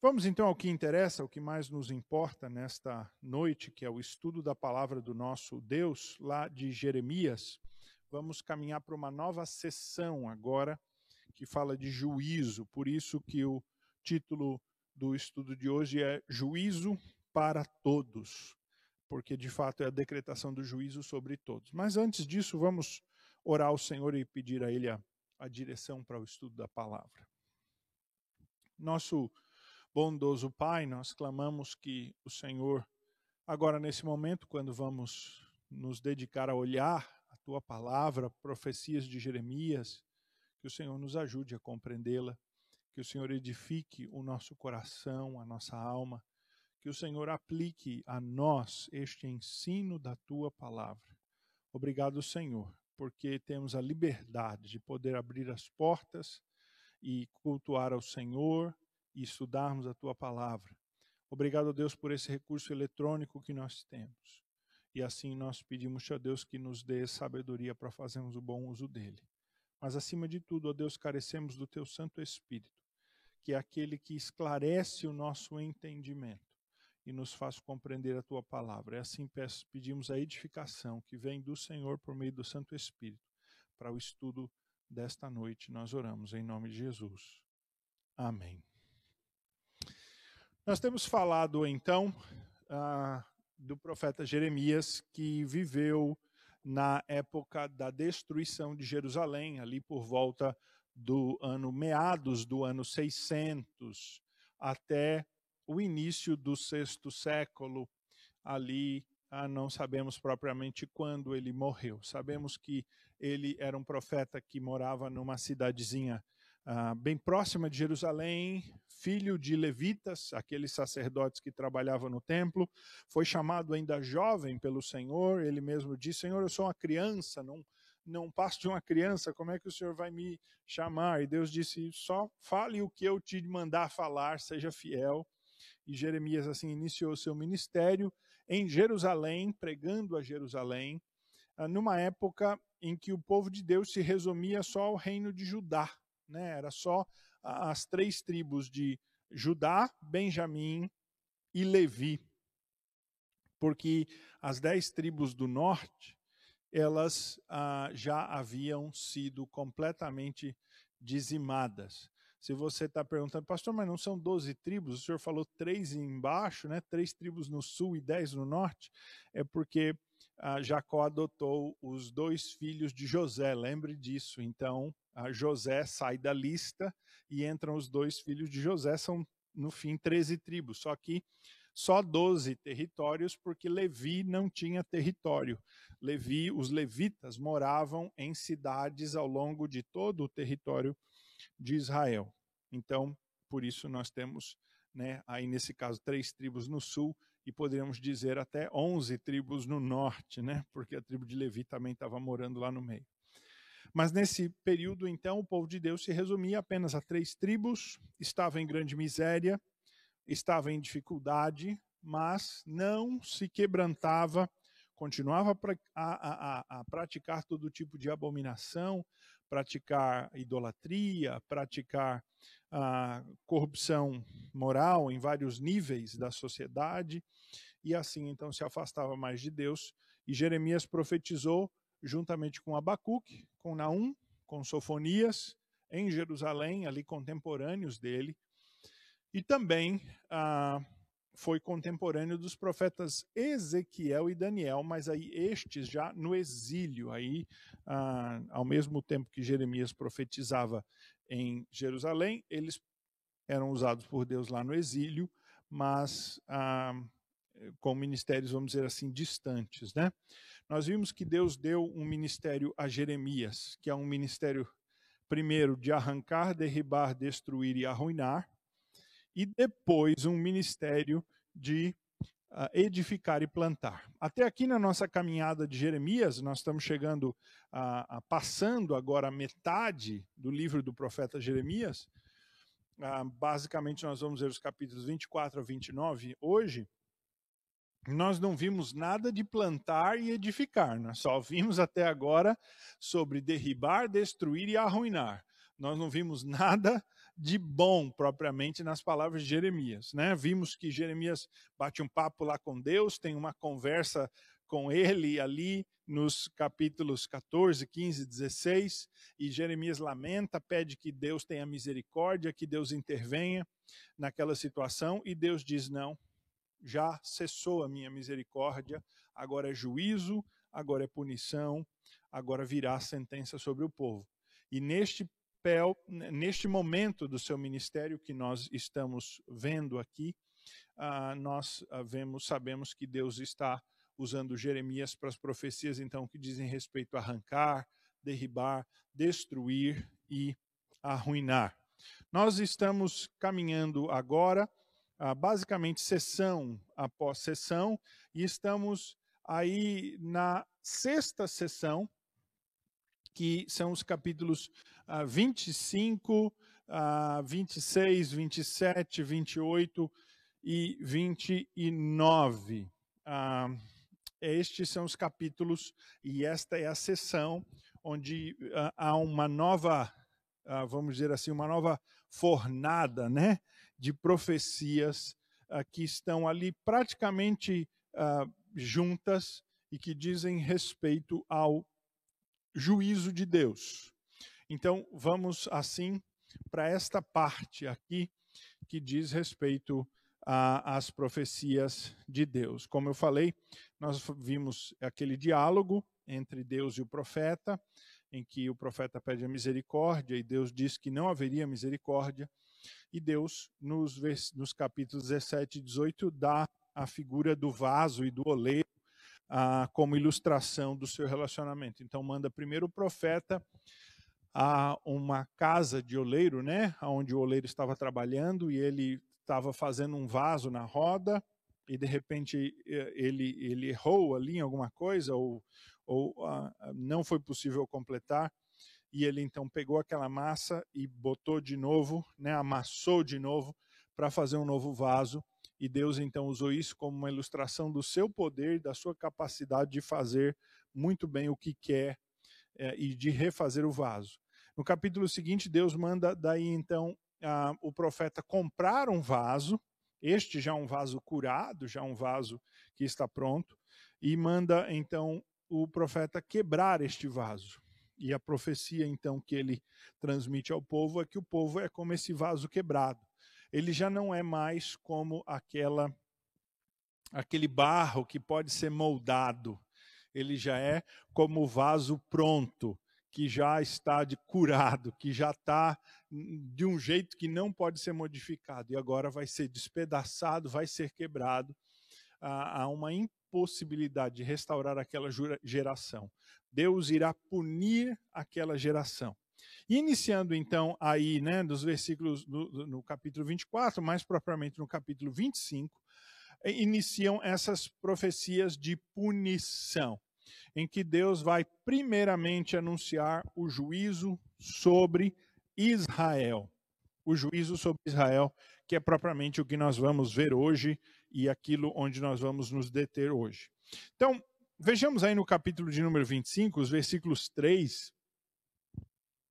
Vamos então ao que interessa, o que mais nos importa nesta noite, que é o estudo da palavra do nosso Deus, lá de Jeremias. Vamos caminhar para uma nova sessão agora, que fala de juízo, por isso que o título do estudo de hoje é Juízo para Todos, porque de fato é a decretação do juízo sobre todos. Mas antes disso, vamos orar ao Senhor e pedir a Ele a, a direção para o estudo da palavra. Nosso bondoso Pai, nós clamamos que o Senhor, agora nesse momento, quando vamos nos dedicar a olhar a tua palavra, profecias de Jeremias, que o Senhor nos ajude a compreendê-la, que o Senhor edifique o nosso coração, a nossa alma, que o Senhor aplique a nós este ensino da tua palavra. Obrigado, Senhor, porque temos a liberdade de poder abrir as portas e cultuar ao Senhor e estudarmos a tua palavra. Obrigado, Deus, por esse recurso eletrônico que nós temos. E assim nós pedimos a Deus que nos dê sabedoria para fazermos o bom uso dele. Mas acima de tudo, ó Deus, carecemos do teu Santo Espírito, que é aquele que esclarece o nosso entendimento e nos faz compreender a tua palavra. E assim peço, pedimos a edificação que vem do Senhor por meio do Santo Espírito para o estudo desta noite. Nós oramos em nome de Jesus. Amém. Nós temos falado então uh, do profeta Jeremias, que viveu na época da destruição de Jerusalém, ali por volta do ano meados do ano 600 até o início do sexto século, ali ah, não sabemos propriamente quando ele morreu. Sabemos que ele era um profeta que morava numa cidadezinha ah, bem próxima de Jerusalém, filho de levitas, aqueles sacerdotes que trabalhavam no templo, foi chamado ainda jovem pelo Senhor. Ele mesmo disse: Senhor, eu sou uma criança, não, não passo de uma criança, como é que o Senhor vai me chamar? E Deus disse: só fale o que eu te mandar falar, seja fiel. E Jeremias assim iniciou seu ministério em Jerusalém, pregando a Jerusalém, ah, numa época em que o povo de Deus se resumia só ao reino de Judá né? Era só as três tribos de Judá, Benjamim e Levi. Porque as dez tribos do norte, elas ah, já haviam sido completamente dizimadas. Se você está perguntando, pastor, mas não são 12 tribos? O senhor falou três embaixo, né? três tribos no sul e dez no norte. É porque Jacó adotou os dois filhos de José, lembre disso. Então, José sai da lista e entram os dois filhos de José, são no fim 13 tribos, só que só 12 territórios, porque Levi não tinha território. Levi, os levitas moravam em cidades ao longo de todo o território de Israel. Então, por isso nós temos, né, aí nesse caso, três tribos no sul e poderíamos dizer até 11 tribos no norte, né, porque a tribo de Levi também estava morando lá no meio. Mas nesse período, então, o povo de Deus se resumia apenas a três tribos, estava em grande miséria, estava em dificuldade, mas não se quebrantava, continuava a, a, a praticar todo tipo de abominação, praticar idolatria, praticar a corrupção moral em vários níveis da sociedade, e assim então se afastava mais de Deus. E Jeremias profetizou juntamente com Abacuque, com Naum, com Sofonias, em Jerusalém, ali contemporâneos dele, e também ah, foi contemporâneo dos profetas Ezequiel e Daniel, mas aí estes já no exílio, aí ah, ao mesmo tempo que Jeremias profetizava em Jerusalém, eles eram usados por Deus lá no exílio, mas ah, com ministérios, vamos dizer assim, distantes, né? Nós vimos que Deus deu um ministério a Jeremias, que é um ministério, primeiro, de arrancar, derribar, destruir e arruinar, e depois um ministério de uh, edificar e plantar. Até aqui na nossa caminhada de Jeremias, nós estamos chegando a, a passando agora a metade do livro do profeta Jeremias. Uh, basicamente, nós vamos ver os capítulos 24 a 29 hoje nós não vimos nada de plantar e edificar, nós só vimos até agora sobre derribar, destruir e arruinar. Nós não vimos nada de bom propriamente nas palavras de Jeremias, né? Vimos que Jeremias bate um papo lá com Deus, tem uma conversa com ele ali nos capítulos 14, 15, 16, e Jeremias lamenta, pede que Deus tenha misericórdia, que Deus intervenha naquela situação, e Deus diz: "Não, já cessou a minha misericórdia, agora é juízo, agora é punição, agora virá a sentença sobre o povo. E neste neste momento do seu ministério que nós estamos vendo aqui, uh, nós uh, vemos, sabemos que Deus está usando Jeremias para as profecias então que dizem respeito a arrancar, derribar, destruir e arruinar. Nós estamos caminhando agora, uh, basicamente sessão após sessão, e estamos aí na sexta sessão que são os capítulos uh, 25, uh, 26, 27, 28 e 29. Uh, estes são os capítulos e esta é a sessão onde uh, há uma nova, vamos dizer assim, uma nova fornada, né, de profecias que estão ali praticamente juntas e que dizem respeito ao juízo de Deus. Então, vamos assim para esta parte aqui que diz respeito às profecias de Deus. Como eu falei, nós vimos aquele diálogo entre Deus e o profeta, em que o profeta pede a misericórdia e Deus diz que não haveria misericórdia. E Deus, nos, nos capítulos 17 e 18, dá a figura do vaso e do oleiro ah, como ilustração do seu relacionamento. Então manda primeiro o profeta a uma casa de oleiro, né, onde o oleiro estava trabalhando e ele estava fazendo um vaso na roda e de repente ele ele errou ali em alguma coisa ou ou ah, não foi possível completar e ele então pegou aquela massa e botou de novo, né, amassou de novo para fazer um novo vaso e Deus então usou isso como uma ilustração do seu poder, da sua capacidade de fazer muito bem o que quer é, e de refazer o vaso. No capítulo seguinte, Deus manda daí então a, o profeta comprar um vaso, este já um vaso curado, já um vaso que está pronto, e manda então o profeta quebrar este vaso. E a profecia então que ele transmite ao povo é que o povo é como esse vaso quebrado ele já não é mais como aquela aquele barro que pode ser moldado. Ele já é como o vaso pronto, que já está de curado, que já está de um jeito que não pode ser modificado e agora vai ser despedaçado, vai ser quebrado. Há uma impossibilidade de restaurar aquela geração. Deus irá punir aquela geração. Iniciando então aí, né, dos versículos no, no capítulo 24, mais propriamente no capítulo 25, eh, iniciam essas profecias de punição, em que Deus vai primeiramente anunciar o juízo sobre Israel. O juízo sobre Israel, que é propriamente o que nós vamos ver hoje e aquilo onde nós vamos nos deter hoje. Então, vejamos aí no capítulo de número 25, os versículos 3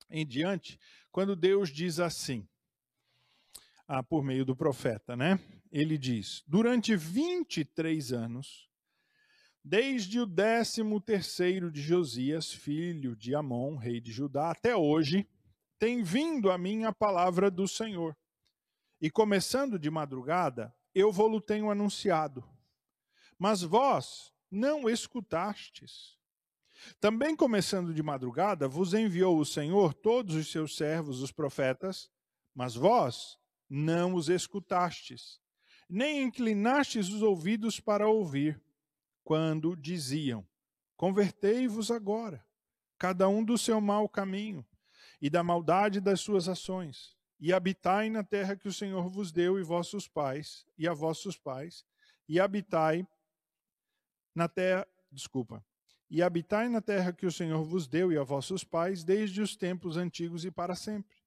em diante, quando Deus diz assim, ah, por meio do profeta, né? Ele diz: Durante 23 anos, desde o décimo terceiro de Josias, filho de Amon, rei de Judá, até hoje, tem vindo a mim a palavra do Senhor. E começando de madrugada, eu vou-lo tenho anunciado. Mas vós não escutastes. Também começando de madrugada, vos enviou o Senhor todos os seus servos, os profetas, mas vós não os escutastes, nem inclinastes os ouvidos para ouvir, quando diziam: Convertei-vos agora, cada um do seu mau caminho e da maldade das suas ações, e habitai na terra que o Senhor vos deu e vossos pais, e a vossos pais, e habitai na terra, desculpa, e habitai na terra que o Senhor vos deu e a vossos pais desde os tempos antigos e para sempre.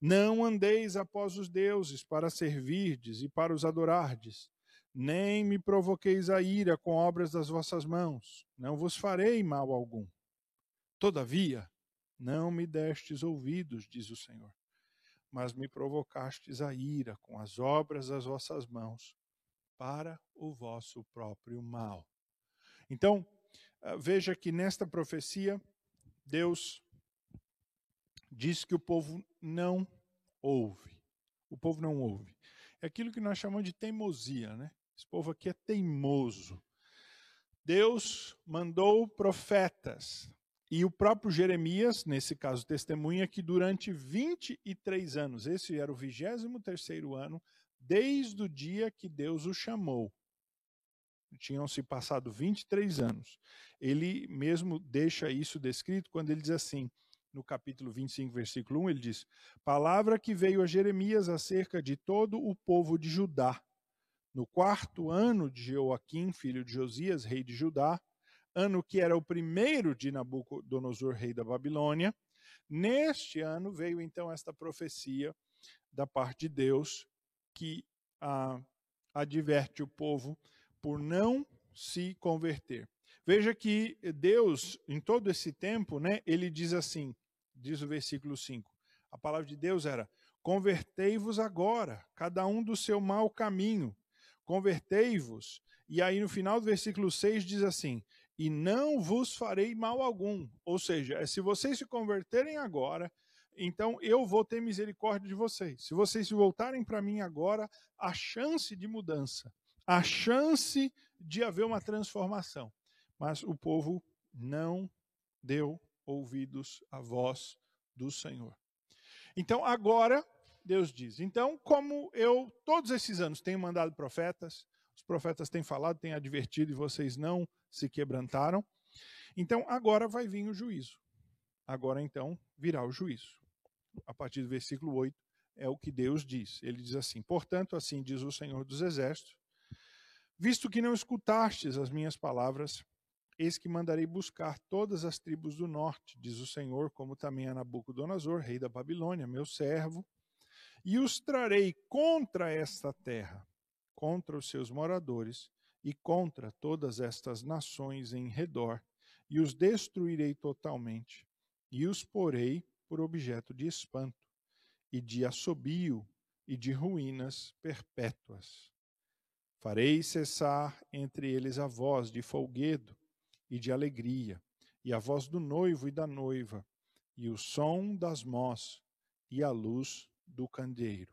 Não andeis após os deuses para servirdes e para os adorardes, nem me provoqueis a ira com obras das vossas mãos, não vos farei mal algum. Todavia, não me destes ouvidos, diz o Senhor. mas me provocastes a ira com as obras das vossas mãos, para o vosso próprio mal. Então, veja que nesta profecia, Deus diz que o povo não ouve. O povo não ouve. É aquilo que nós chamamos de teimosia, né? Esse povo aqui é teimoso. Deus mandou profetas e o próprio Jeremias, nesse caso, testemunha que durante 23 anos, esse era o 23 ano, desde o dia que Deus o chamou. Tinham se passado 23 anos. Ele mesmo deixa isso descrito quando ele diz assim, no capítulo 25, versículo 1, ele diz: Palavra que veio a Jeremias acerca de todo o povo de Judá. No quarto ano de Joaquim, filho de Josias, rei de Judá, ano que era o primeiro de Nabucodonosor, rei da Babilônia. Neste ano veio então esta profecia da parte de Deus que ah, adverte o povo por não se converter. Veja que Deus, em todo esse tempo, né, ele diz assim, diz o versículo 5, a palavra de Deus era: Convertei-vos agora, cada um do seu mau caminho, convertei-vos. E aí no final do versículo 6 diz assim: e não vos farei mal algum. Ou seja, é se vocês se converterem agora, então eu vou ter misericórdia de vocês. Se vocês se voltarem para mim agora, a chance de mudança, a chance de haver uma transformação. Mas o povo não deu ouvidos à voz do Senhor. Então agora Deus diz: então, como eu todos esses anos tenho mandado profetas, os profetas têm falado, têm advertido e vocês não se quebrantaram. Então agora vai vir o juízo. Agora então virá o juízo. A partir do versículo 8 é o que Deus diz. Ele diz assim: Portanto, assim diz o Senhor dos Exércitos, visto que não escutastes as minhas palavras, eis que mandarei buscar todas as tribos do norte, diz o Senhor, como também a Nabucodonosor, rei da Babilônia, meu servo, e os trarei contra esta terra, contra os seus moradores e contra todas estas nações em redor, e os destruirei totalmente, e os porei por objeto de espanto, e de assobio, e de ruínas perpétuas. Farei cessar entre eles a voz de folguedo e de alegria, e a voz do noivo e da noiva, e o som das mós, e a luz do candeeiro.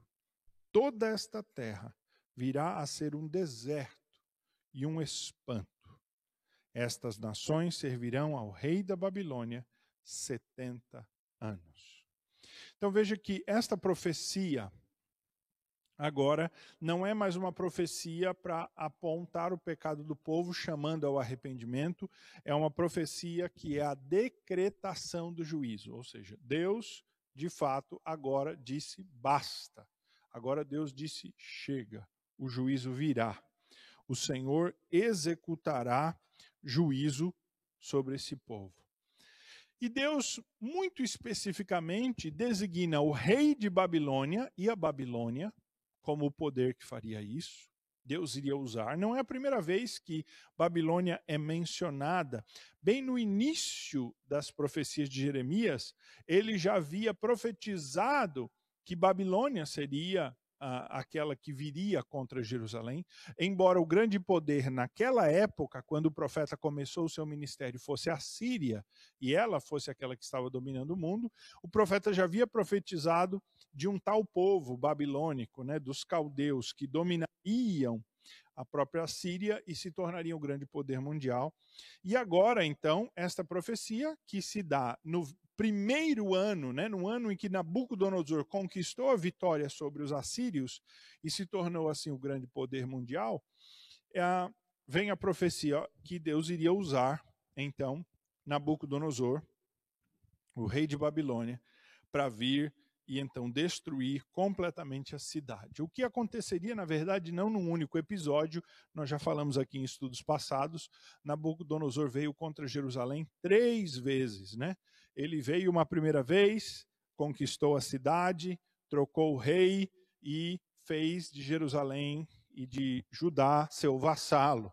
Toda esta terra virá a ser um deserto e um espanto. Estas nações servirão ao rei da Babilônia 70 anos. Então veja que esta profecia agora não é mais uma profecia para apontar o pecado do povo, chamando ao arrependimento, é uma profecia que é a decretação do juízo, ou seja, Deus, de fato, agora disse basta. Agora Deus disse chega o juízo virá. O Senhor executará juízo sobre esse povo. E Deus, muito especificamente, designa o rei de Babilônia e a Babilônia como o poder que faria isso. Deus iria usar. Não é a primeira vez que Babilônia é mencionada. Bem no início das profecias de Jeremias, ele já havia profetizado que Babilônia seria aquela que viria contra Jerusalém, embora o grande poder naquela época, quando o profeta começou o seu ministério, fosse a Síria e ela fosse aquela que estava dominando o mundo, o profeta já havia profetizado de um tal povo babilônico, né, dos caldeus, que dominariam a própria Síria e se tornariam um grande poder mundial. E agora, então, esta profecia que se dá no primeiro ano, né, no ano em que Nabucodonosor conquistou a vitória sobre os assírios e se tornou assim o grande poder mundial, é, vem a profecia que Deus iria usar, então, Nabucodonosor, o rei de Babilônia, para vir e então destruir completamente a cidade. O que aconteceria, na verdade, não num único episódio, nós já falamos aqui em estudos passados, Nabucodonosor veio contra Jerusalém três vezes, né? Ele veio uma primeira vez, conquistou a cidade, trocou o rei e fez de Jerusalém e de Judá seu vassalo.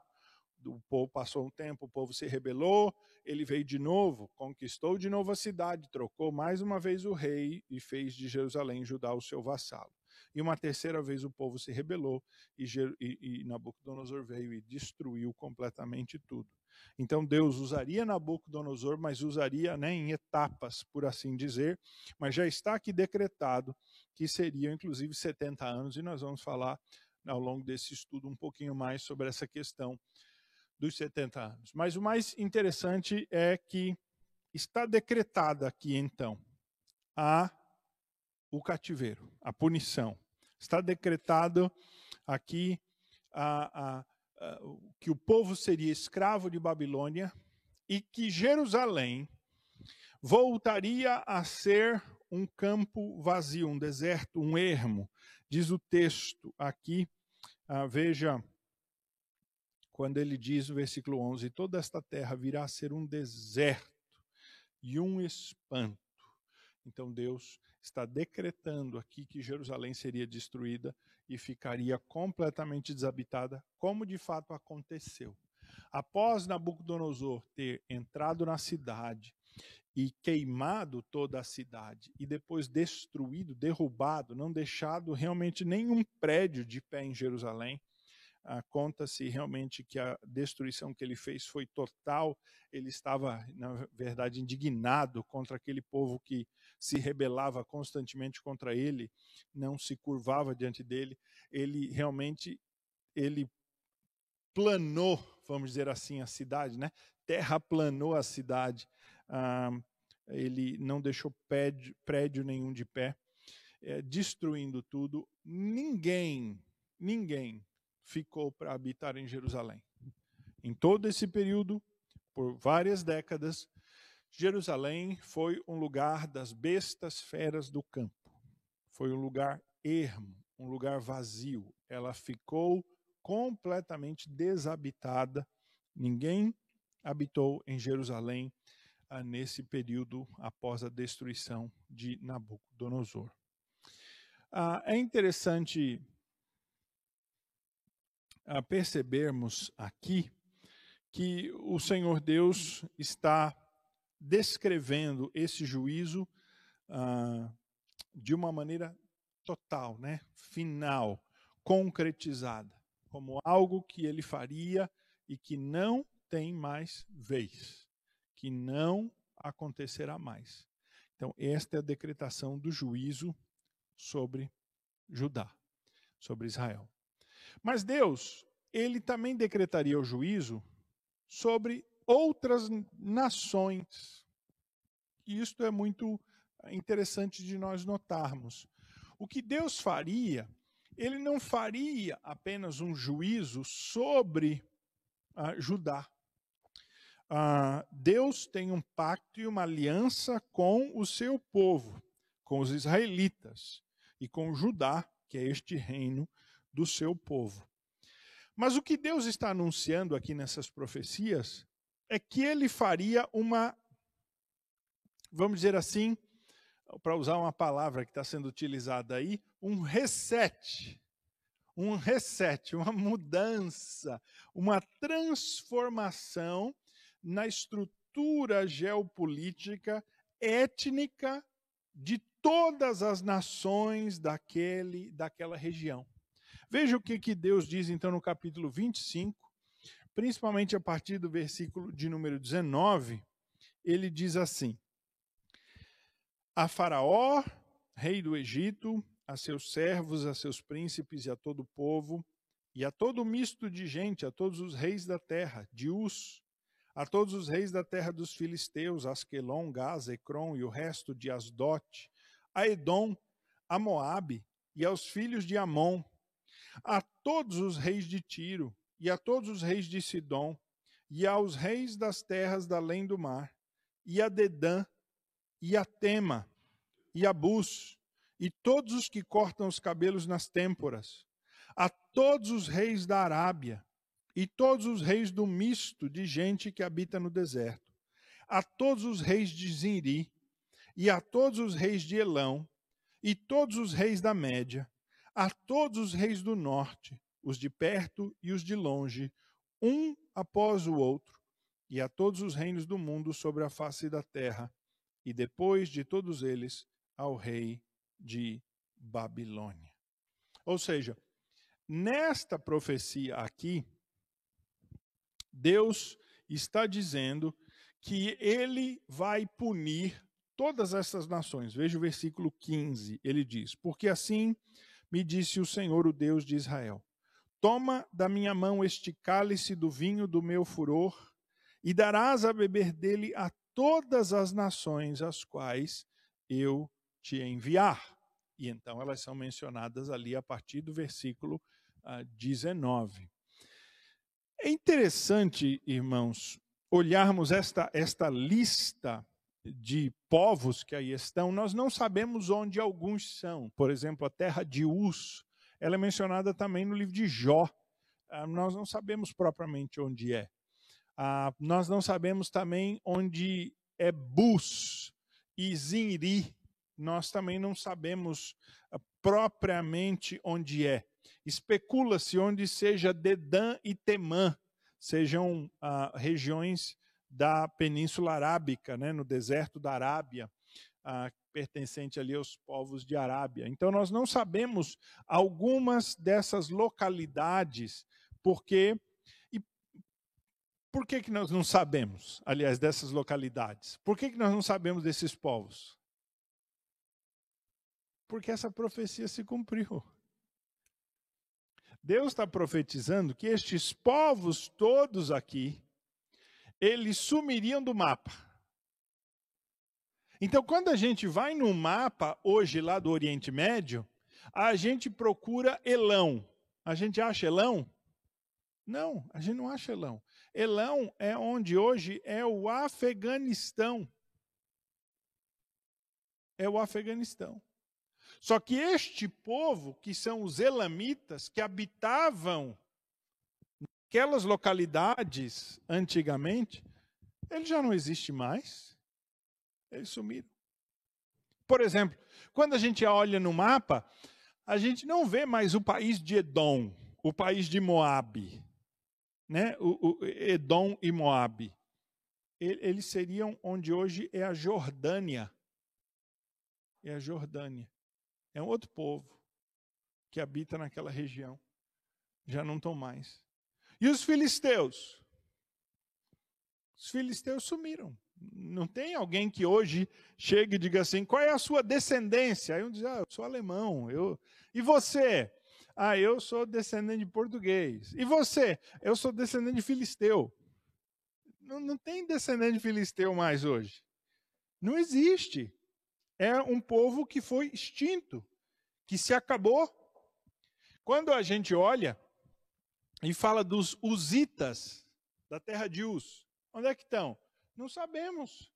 O povo passou um tempo, o povo se rebelou, ele veio de novo, conquistou de novo a cidade, trocou mais uma vez o rei e fez de Jerusalém Judá o seu vassalo. E uma terceira vez o povo se rebelou e, Nabucodonosor veio e destruiu completamente tudo. Então Deus usaria Nabucodonosor, mas usaria né, em etapas, por assim dizer, mas já está aqui decretado que seriam inclusive 70 anos, e nós vamos falar ao longo desse estudo um pouquinho mais sobre essa questão dos 70 anos. Mas o mais interessante é que está decretada aqui então a o cativeiro, a punição. Está decretado aqui a, a, a, que o povo seria escravo de Babilônia e que Jerusalém voltaria a ser um campo vazio, um deserto, um ermo. Diz o texto aqui, ah, veja, quando ele diz no versículo 11: Toda esta terra virá a ser um deserto e um espanto. Então Deus está decretando aqui que Jerusalém seria destruída e ficaria completamente desabitada, como de fato aconteceu. Após Nabucodonosor ter entrado na cidade e queimado toda a cidade e depois destruído, derrubado, não deixado realmente nenhum prédio de pé em Jerusalém, ah, conta-se realmente que a destruição que ele fez foi total. Ele estava, na verdade, indignado contra aquele povo que se rebelava constantemente contra ele, não se curvava diante dele. Ele realmente ele planou, vamos dizer assim, a cidade, né? Terraplanou a cidade. Ah, ele não deixou prédio, prédio nenhum de pé, é, destruindo tudo. Ninguém, ninguém ficou para habitar em Jerusalém. Em todo esse período, por várias décadas, Jerusalém foi um lugar das bestas feras do campo. Foi um lugar ermo, um lugar vazio. Ela ficou completamente desabitada. Ninguém habitou em Jerusalém ah, nesse período após a destruição de Nabucodonosor. Ah, é interessante a percebermos aqui que o Senhor Deus está descrevendo esse juízo ah, de uma maneira total, né? final, concretizada, como algo que ele faria e que não tem mais vez, que não acontecerá mais. Então, esta é a decretação do juízo sobre Judá, sobre Israel. Mas Deus, ele também decretaria o juízo sobre outras nações. E isto é muito interessante de nós notarmos. O que Deus faria, ele não faria apenas um juízo sobre uh, Judá. Uh, Deus tem um pacto e uma aliança com o seu povo, com os israelitas e com Judá, que é este reino do seu povo. Mas o que Deus está anunciando aqui nessas profecias é que ele faria uma, vamos dizer assim, para usar uma palavra que está sendo utilizada aí, um reset. Um reset, uma mudança, uma transformação na estrutura geopolítica étnica de todas as nações daquele, daquela região. Veja o que, que Deus diz então no capítulo 25, principalmente a partir do versículo de número 19, ele diz assim: A Faraó, rei do Egito, a seus servos, a seus príncipes e a todo o povo, e a todo o misto de gente, a todos os reis da terra, de a todos os reis da terra dos filisteus, Asquelon, Gaza, Ecrom e o resto de Asdote, a Edom, a Moabe e aos filhos de Amon, a todos os reis de Tiro, e a todos os reis de Sidom, e aos reis das terras da além do mar, e a Dedã, e a Tema, e a Bus, e todos os que cortam os cabelos nas têmporas, a todos os reis da Arábia, e todos os reis do misto de gente que habita no deserto, a todos os reis de Zinri, e a todos os reis de Elão, e todos os reis da Média, a todos os reis do norte, os de perto e os de longe, um após o outro, e a todos os reinos do mundo sobre a face da terra, e depois de todos eles ao rei de Babilônia. Ou seja, nesta profecia aqui, Deus está dizendo que ele vai punir todas essas nações. Veja o versículo 15, ele diz: Porque assim me disse o Senhor, o Deus de Israel: Toma da minha mão este cálice do vinho do meu furor, e darás a beber dele a todas as nações às quais eu te enviar. E então elas são mencionadas ali a partir do versículo uh, 19. É interessante, irmãos, olharmos esta, esta lista de povos que aí estão, nós não sabemos onde alguns são. Por exemplo, a terra de Uz, ela é mencionada também no livro de Jó. Uh, nós não sabemos propriamente onde é. Uh, nós não sabemos também onde é Bus e Zinri. Nós também não sabemos uh, propriamente onde é. Especula-se onde seja Dedã e Temã, sejam ah, regiões da Península Arábica, né, no deserto da Arábia, ah, pertencente ali aos povos de Arábia. Então nós não sabemos algumas dessas localidades, porque e por que, que nós não sabemos, aliás, dessas localidades? Por que, que nós não sabemos desses povos? Porque essa profecia se cumpriu. Deus está profetizando que estes povos todos aqui, eles sumiriam do mapa. Então, quando a gente vai no mapa hoje lá do Oriente Médio, a gente procura Elão. A gente acha Elão? Não, a gente não acha Elão. Elão é onde hoje é o Afeganistão. É o Afeganistão. Só que este povo, que são os elamitas, que habitavam aquelas localidades antigamente, ele já não existe mais. Eles sumiram. Por exemplo, quando a gente olha no mapa, a gente não vê mais o país de Edom, o país de Moabe, né? O, o Edom e Moabe. Eles seriam onde hoje é a Jordânia. É a Jordânia. É um outro povo que habita naquela região. Já não estão mais. E os filisteus? Os filisteus sumiram. Não tem alguém que hoje chegue e diga assim: qual é a sua descendência? Aí um diz: ah, eu sou alemão. Eu... E você? Ah, eu sou descendente de português. E você? Eu sou descendente de filisteu. Não, não tem descendente de filisteu mais hoje. Não existe é um povo que foi extinto, que se acabou. Quando a gente olha e fala dos usitas da terra de Uz, onde é que estão? Não sabemos.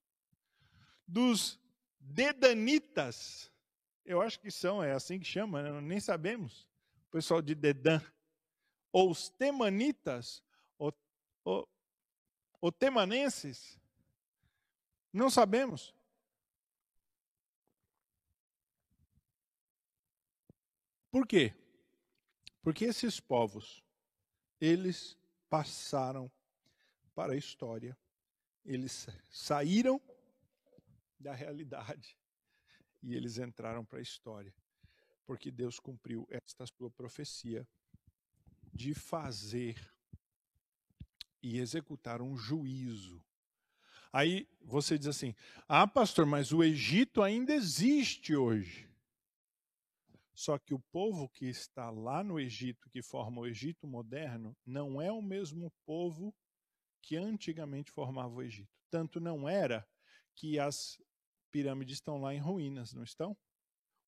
Dos dedanitas, eu acho que são, é assim que chama, né? nem sabemos. O pessoal de Dedan. Ou os temanitas, ou, ou, ou temanenses, não sabemos. Por quê? Porque esses povos, eles passaram para a história, eles saíram da realidade e eles entraram para a história, porque Deus cumpriu esta sua profecia de fazer e executar um juízo. Aí você diz assim: ah, pastor, mas o Egito ainda existe hoje. Só que o povo que está lá no Egito, que forma o Egito moderno, não é o mesmo povo que antigamente formava o Egito. Tanto não era que as pirâmides estão lá em ruínas, não estão?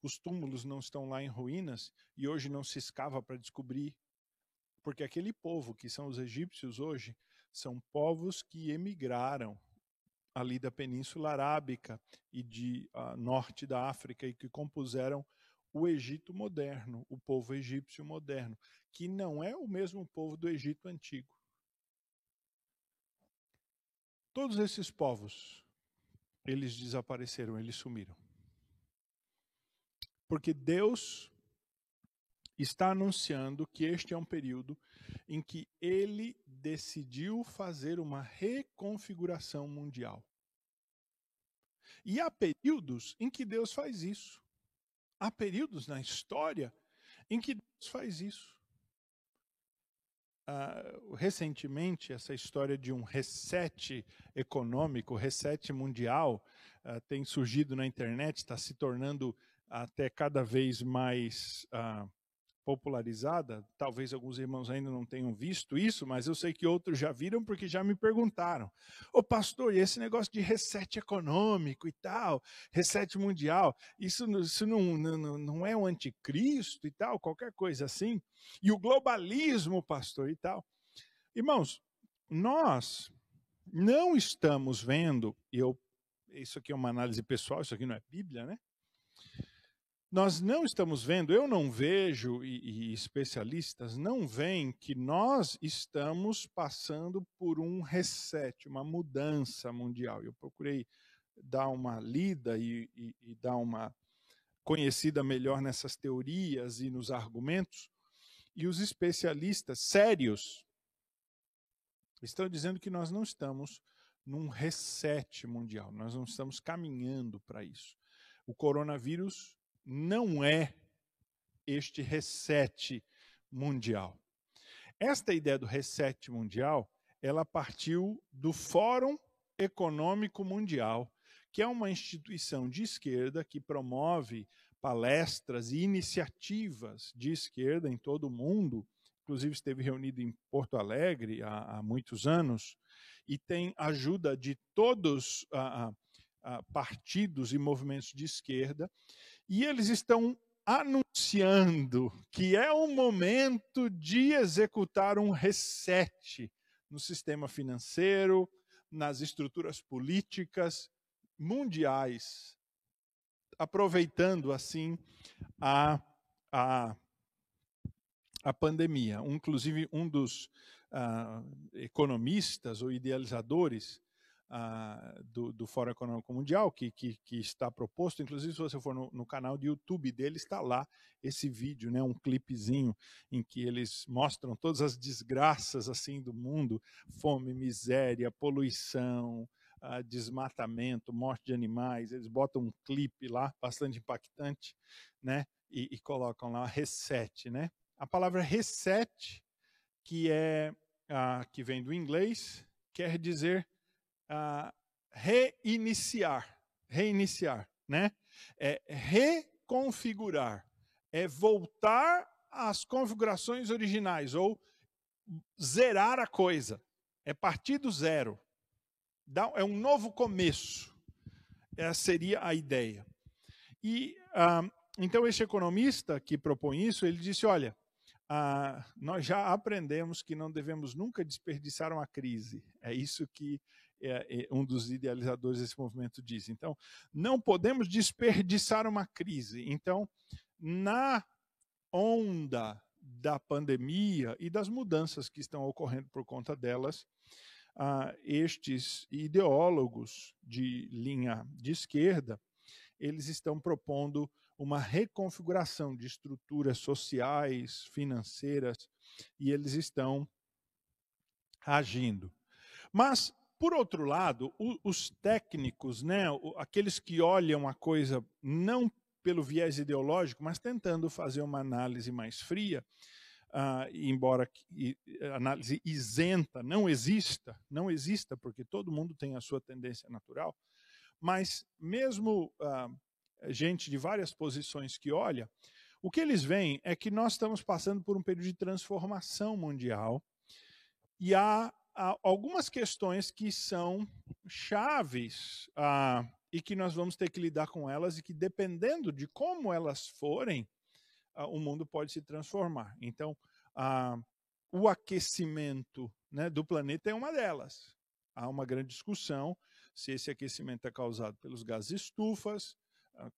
Os túmulos não estão lá em ruínas e hoje não se escava para descobrir. Porque aquele povo que são os egípcios hoje são povos que emigraram ali da Península Arábica e de uh, norte da África e que compuseram o Egito moderno, o povo egípcio moderno, que não é o mesmo povo do Egito antigo. Todos esses povos, eles desapareceram, eles sumiram. Porque Deus, está anunciando que este é um período em que ele decidiu fazer uma reconfiguração mundial. E há períodos em que Deus faz isso. Há períodos na história em que Deus faz isso. Uh, recentemente, essa história de um reset econômico, reset mundial, uh, tem surgido na internet, está se tornando até cada vez mais uh, popularizada. Talvez alguns irmãos ainda não tenham visto isso, mas eu sei que outros já viram porque já me perguntaram. Ô pastor, e esse negócio de reset econômico e tal, reset mundial, isso, isso não, não, não é o um anticristo e tal, qualquer coisa assim? E o globalismo, pastor, e tal. Irmãos, nós não estamos vendo, e eu, isso aqui é uma análise pessoal, isso aqui não é Bíblia, né? Nós não estamos vendo, eu não vejo, e, e, especialistas não veem, que nós estamos passando por um reset, uma mudança mundial. Eu procurei dar uma lida e, e, e dar uma conhecida melhor nessas teorias e nos argumentos, e os especialistas sérios estão dizendo que nós não estamos num reset mundial, nós não estamos caminhando para isso. O coronavírus não é este reset mundial. Esta ideia do reset mundial, ela partiu do Fórum Econômico Mundial, que é uma instituição de esquerda que promove palestras e iniciativas de esquerda em todo o mundo, inclusive esteve reunido em Porto Alegre há, há muitos anos, e tem ajuda de todos uh, uh, partidos e movimentos de esquerda, e eles estão anunciando que é o momento de executar um reset no sistema financeiro, nas estruturas políticas mundiais, aproveitando assim a, a, a pandemia. Inclusive, um dos uh, economistas ou idealizadores uh, do, do Fórum Econômico Mundial, que, que, que, está proposto. Inclusive, se você for no, no, canal de YouTube dele, está lá esse vídeo, né, um clipezinho em que eles mostram todas as desgraças assim do mundo: fome, miséria, poluição, uh, desmatamento, morte de animais. Eles botam um clipe lá, bastante impactante, né, e, e colocam lá reset, né? A palavra reset, que é uh, que vem do inglês, quer dizer uh, reiniciar, reiniciar, né? É reconfigurar, é voltar às configurações originais ou zerar a coisa, é partir do zero, Dá, é um novo começo. Essa seria a ideia. E uh, então esse economista que propõe isso, ele disse, olha, ah, nós já aprendemos que não devemos nunca desperdiçar uma crise. É isso que é, é, um dos idealizadores desse movimento diz. Então, não podemos desperdiçar uma crise. Então, na onda da pandemia e das mudanças que estão ocorrendo por conta delas, ah, estes ideólogos de linha de esquerda, eles estão propondo uma reconfiguração de estruturas sociais, financeiras, e eles estão agindo. Mas por outro lado, os técnicos, né, aqueles que olham a coisa não pelo viés ideológico, mas tentando fazer uma análise mais fria, uh, embora análise isenta não exista, não exista, porque todo mundo tem a sua tendência natural, mas mesmo uh, gente de várias posições que olha, o que eles veem é que nós estamos passando por um período de transformação mundial e há algumas questões que são chaves ah, e que nós vamos ter que lidar com elas e que, dependendo de como elas forem, ah, o mundo pode se transformar. Então, ah, o aquecimento né, do planeta é uma delas. Há uma grande discussão se esse aquecimento é causado pelos gases estufas,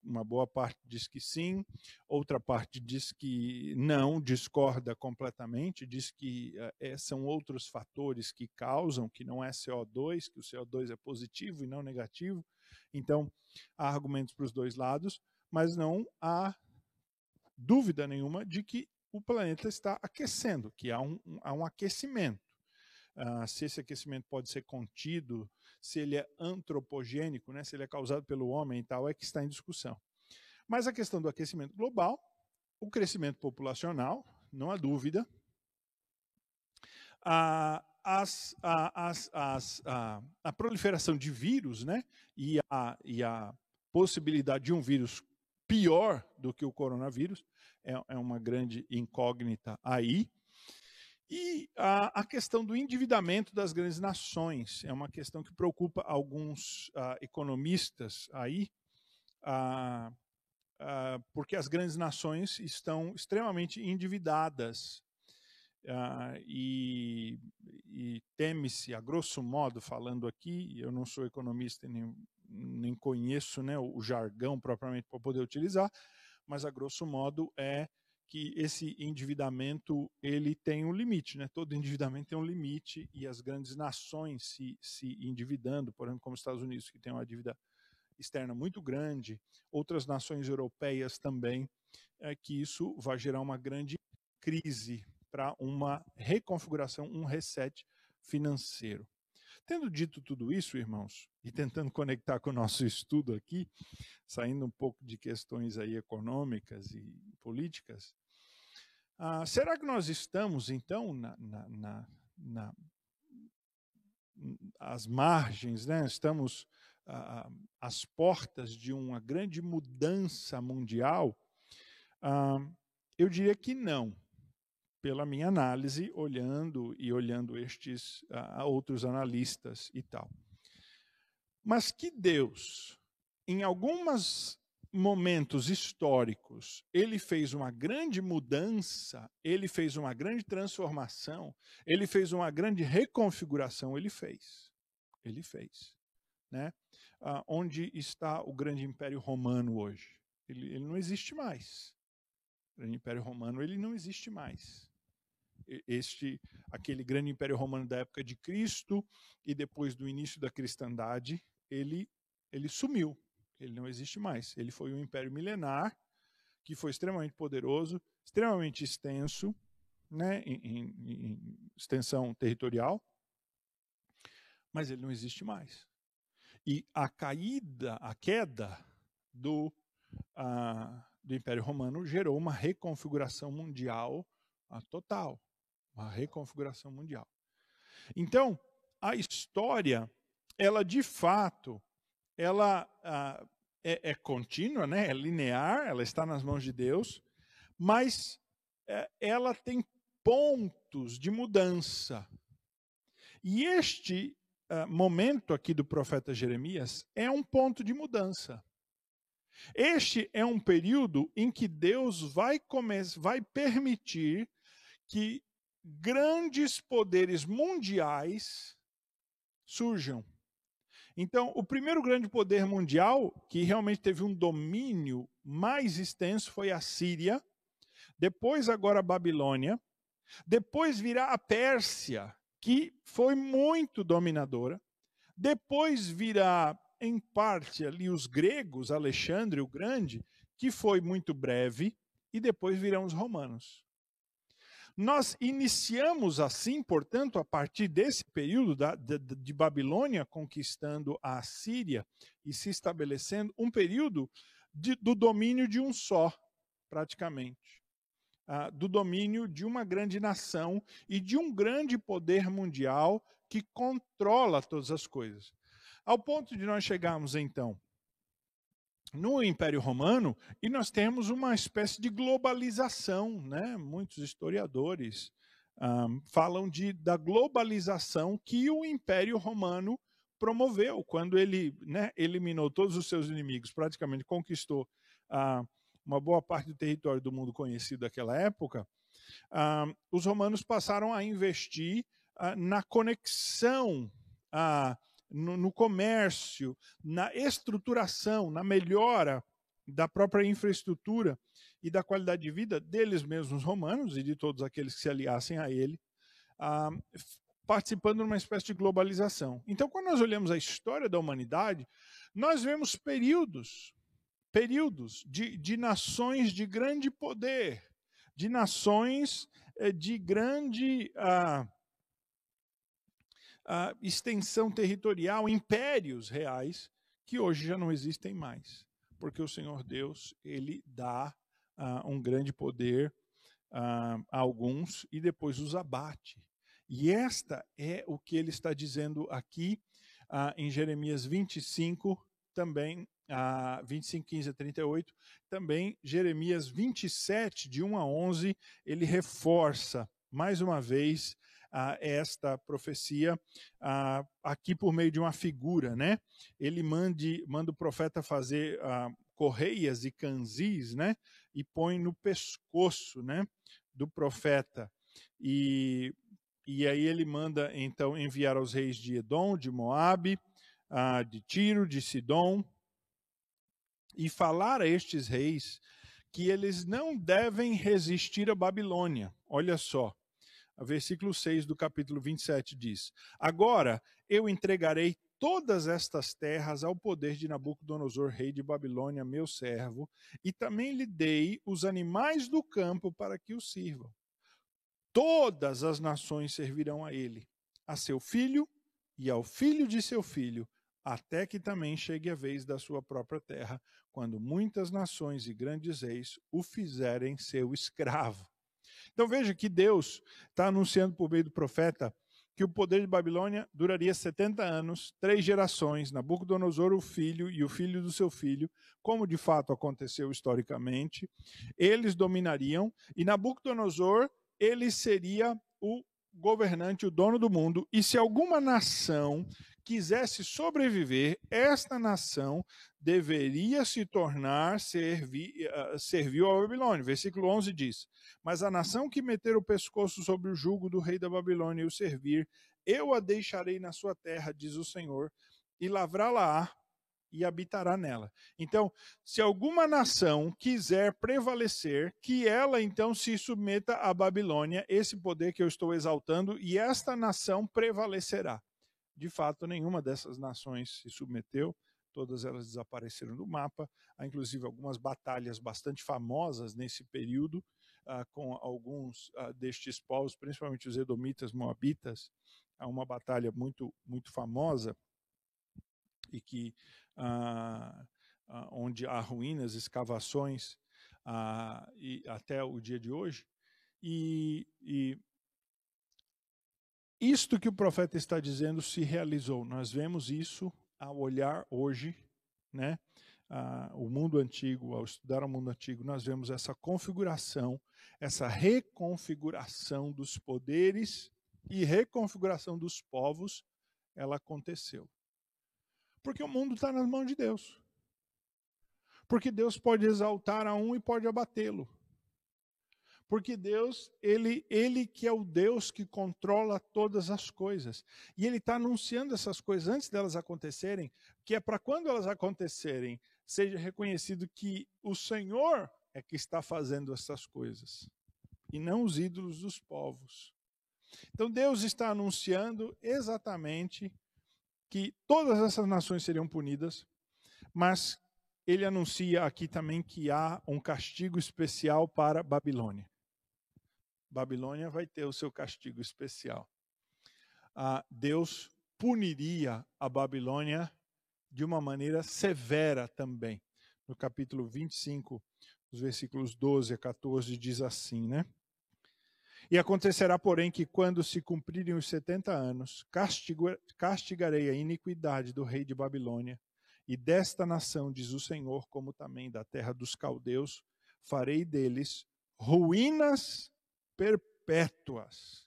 uma boa parte diz que sim, outra parte diz que não, discorda completamente, diz que é, são outros fatores que causam, que não é CO2, que o CO2 é positivo e não negativo. Então, há argumentos para os dois lados, mas não há dúvida nenhuma de que o planeta está aquecendo, que há um, há um aquecimento. Uh, se esse aquecimento pode ser contido, se ele é antropogênico, né, se ele é causado pelo homem e tal, é que está em discussão. Mas a questão do aquecimento global, o crescimento populacional, não há dúvida, a, as, as, as, a, a, proliferação de vírus né, e, a, e a possibilidade de um vírus pior do que o coronavírus é, é uma grande incógnita aí. E a, a, questão do endividamento das grandes nações é uma questão que preocupa alguns uh, economistas aí, uh, uh, porque as grandes nações estão extremamente endividadas e, e teme-se, a grosso modo, falando aqui, eu não sou economista nem, nem conheço né, o jargão propriamente para poder utilizar, mas a grosso modo é que esse endividamento ele tem um limite, né? Todo endividamento tem um limite e as grandes nações se, se endividando, por exemplo, como os Estados Unidos, que tem uma dívida externa muito grande, outras nações europeias também, é que isso vai gerar uma grande crise para uma reconfiguração, um reset financeiro. Tendo dito tudo isso, irmãos, e tentando conectar com o nosso estudo aqui, saindo um pouco de questões aí econômicas e políticas, ah, será que nós estamos, então, na, na, na, na às margens, né? estamos ah, às portas de uma grande mudança mundial? Ah, eu diria que não, pela minha análise, olhando e olhando estes ah, outros analistas e tal. Mas que Deus, em algumas momentos históricos, ele fez uma grande mudança, ele fez uma grande transformação, ele fez uma grande reconfiguração, ele fez. Ele fez. Né? Ah, onde está o grande Império Romano hoje? Ele, ele não existe mais. O grande Império Romano ele não existe mais. Este, aquele grande Império Romano da época de Cristo e depois do início da cristandade, ele, ele sumiu ele não existe mais. Ele foi um império milenar que foi extremamente poderoso, extremamente extenso, né, em, em, em extensão territorial, mas ele não existe mais. E a caída, a queda do, do Império Romano gerou uma reconfiguração mundial total, uma reconfiguração mundial. Então, a história, ela de fato, ela ah, é, é, contínua, né? é linear, ela está nas mãos de Deus, mas é, ela tem pontos de mudança. E este ah, momento aqui do profeta Jeremias é um ponto de mudança. Este é um período em que Deus vai, vai permitir que grandes poderes mundiais surjam. Então, o primeiro grande poder mundial que realmente teve um domínio mais extenso foi a Síria, depois agora a Babilônia, depois virá a Pérsia, que foi muito dominadora, depois virá em parte ali os gregos, Alexandre o Grande, que foi muito breve, e depois virão os romanos. Nós iniciamos assim, portanto, a partir desse período da, de, de, Babilônia conquistando a Síria e se estabelecendo, um período de, do domínio de um só, praticamente. Uh, do domínio de uma grande nação e de um grande poder mundial que controla todas as coisas. Ao ponto de nós chegarmos, então, no Império Romano e nós temos uma espécie de globalização, né? Muitos historiadores um, falam de, da globalização que o Império Romano promoveu quando ele né, eliminou todos os seus inimigos, praticamente conquistou uh, uma boa parte do território do mundo conhecido daquela época. Uh, os romanos passaram a investir uh, na conexão no, no comércio, na estruturação, na melhora da própria infraestrutura e da qualidade de vida deles mesmos romanos e de todos aqueles que se aliassem a ele, ah, participando de uma espécie de globalização. Então, quando nós olhamos a história da humanidade, nós vemos períodos, períodos de, de nações de grande poder, de nações eh, de grande ah, ah, extensão territorial, impérios reais, que hoje já não existem mais, porque o Senhor Deus ele dá ah, um grande poder a alguns e depois os abate. E esta é o que ele está dizendo aqui em Jeremias 25, também a 25, 15 a 38, também Jeremias 27, de 1 a 11, ele reforça mais uma vez uh, esta profecia uh, aqui por meio de uma figura, né? Ele mande, manda o profeta fazer uh, correias e canzis, né? E põe no pescoço, né? Do profeta. E, e aí ele manda então enviar aos reis de Edom, de Moabe, de Tiro, de Sidom, e falar a estes reis que eles não devem resistir à Babilônia. Olha só, versículo 6 do capítulo 27 diz: Agora eu entregarei todas estas terras ao poder de Nabucodonosor, rei de Babilônia, meu servo, e também lhe dei os animais do campo para que o sirvam. Todas as nações servirão a ele, a seu filho e ao filho de seu filho, até que também chegue a vez da sua própria terra, quando muitas nações e grandes reis o fizerem seu escravo. Então veja que Deus está anunciando por meio do profeta que o poder de Babilônia duraria 70 anos, três gerações, Nabucodonosor, o filho e o filho do seu filho, como de fato aconteceu historicamente. Eles dominariam e Nabucodonosor, ele seria o governante, o dono do mundo, e se alguma nação quisesse sobreviver, esta nação deveria se tornar servi, uh, servil à Babilônia. Versículo 11 diz: Mas a nação que meter o pescoço sobre o jugo do rei da Babilônia e o servir, eu a deixarei na sua terra, diz o Senhor, e lavrá-la e habitará nela. Então, se alguma nação quiser prevalecer, que ela então se submeta à Babilônia, esse poder que eu estou exaltando, e esta nação prevalecerá. De fato, nenhuma dessas nações se submeteu, todas elas desapareceram do mapa. Há inclusive algumas batalhas bastante famosas nesse período, ah, com alguns ah, destes povos, principalmente os edomitas, moabitas. Há uma batalha muito, muito famosa e que ah, onde há ruínas, escavações e até o dia de hoje. E, e isto que o profeta está dizendo se realizou. Nós vemos isso ao olhar hoje, né? Ah, o mundo antigo, ao estudar o mundo antigo, nós vemos essa configuração, essa reconfiguração dos poderes e reconfiguração dos povos, ela aconteceu. Porque o mundo está nas mãos de Deus. Porque Deus pode exaltar a um e pode abatê-lo. Porque Deus, ele, ele que é o Deus que controla todas as coisas. E ele está anunciando essas coisas antes delas acontecerem, que é para quando elas acontecerem, seja reconhecido que o Senhor é que está fazendo essas coisas, e não os ídolos dos povos. Então Deus está anunciando exatamente que todas essas nações seriam punidas, mas ele anuncia aqui também que há um castigo especial para Babilônia. Babilônia vai ter o seu castigo especial. Ah, Deus puniria a Babilônia de uma maneira severa também. No capítulo 25, os versículos 12 a 14, diz assim, né? E acontecerá, porém, que quando se cumprirem os setenta anos, castigarei a iniquidade do rei de Babilônia e desta nação, diz o Senhor, como também da terra dos caldeus, farei deles ruínas perpétuas.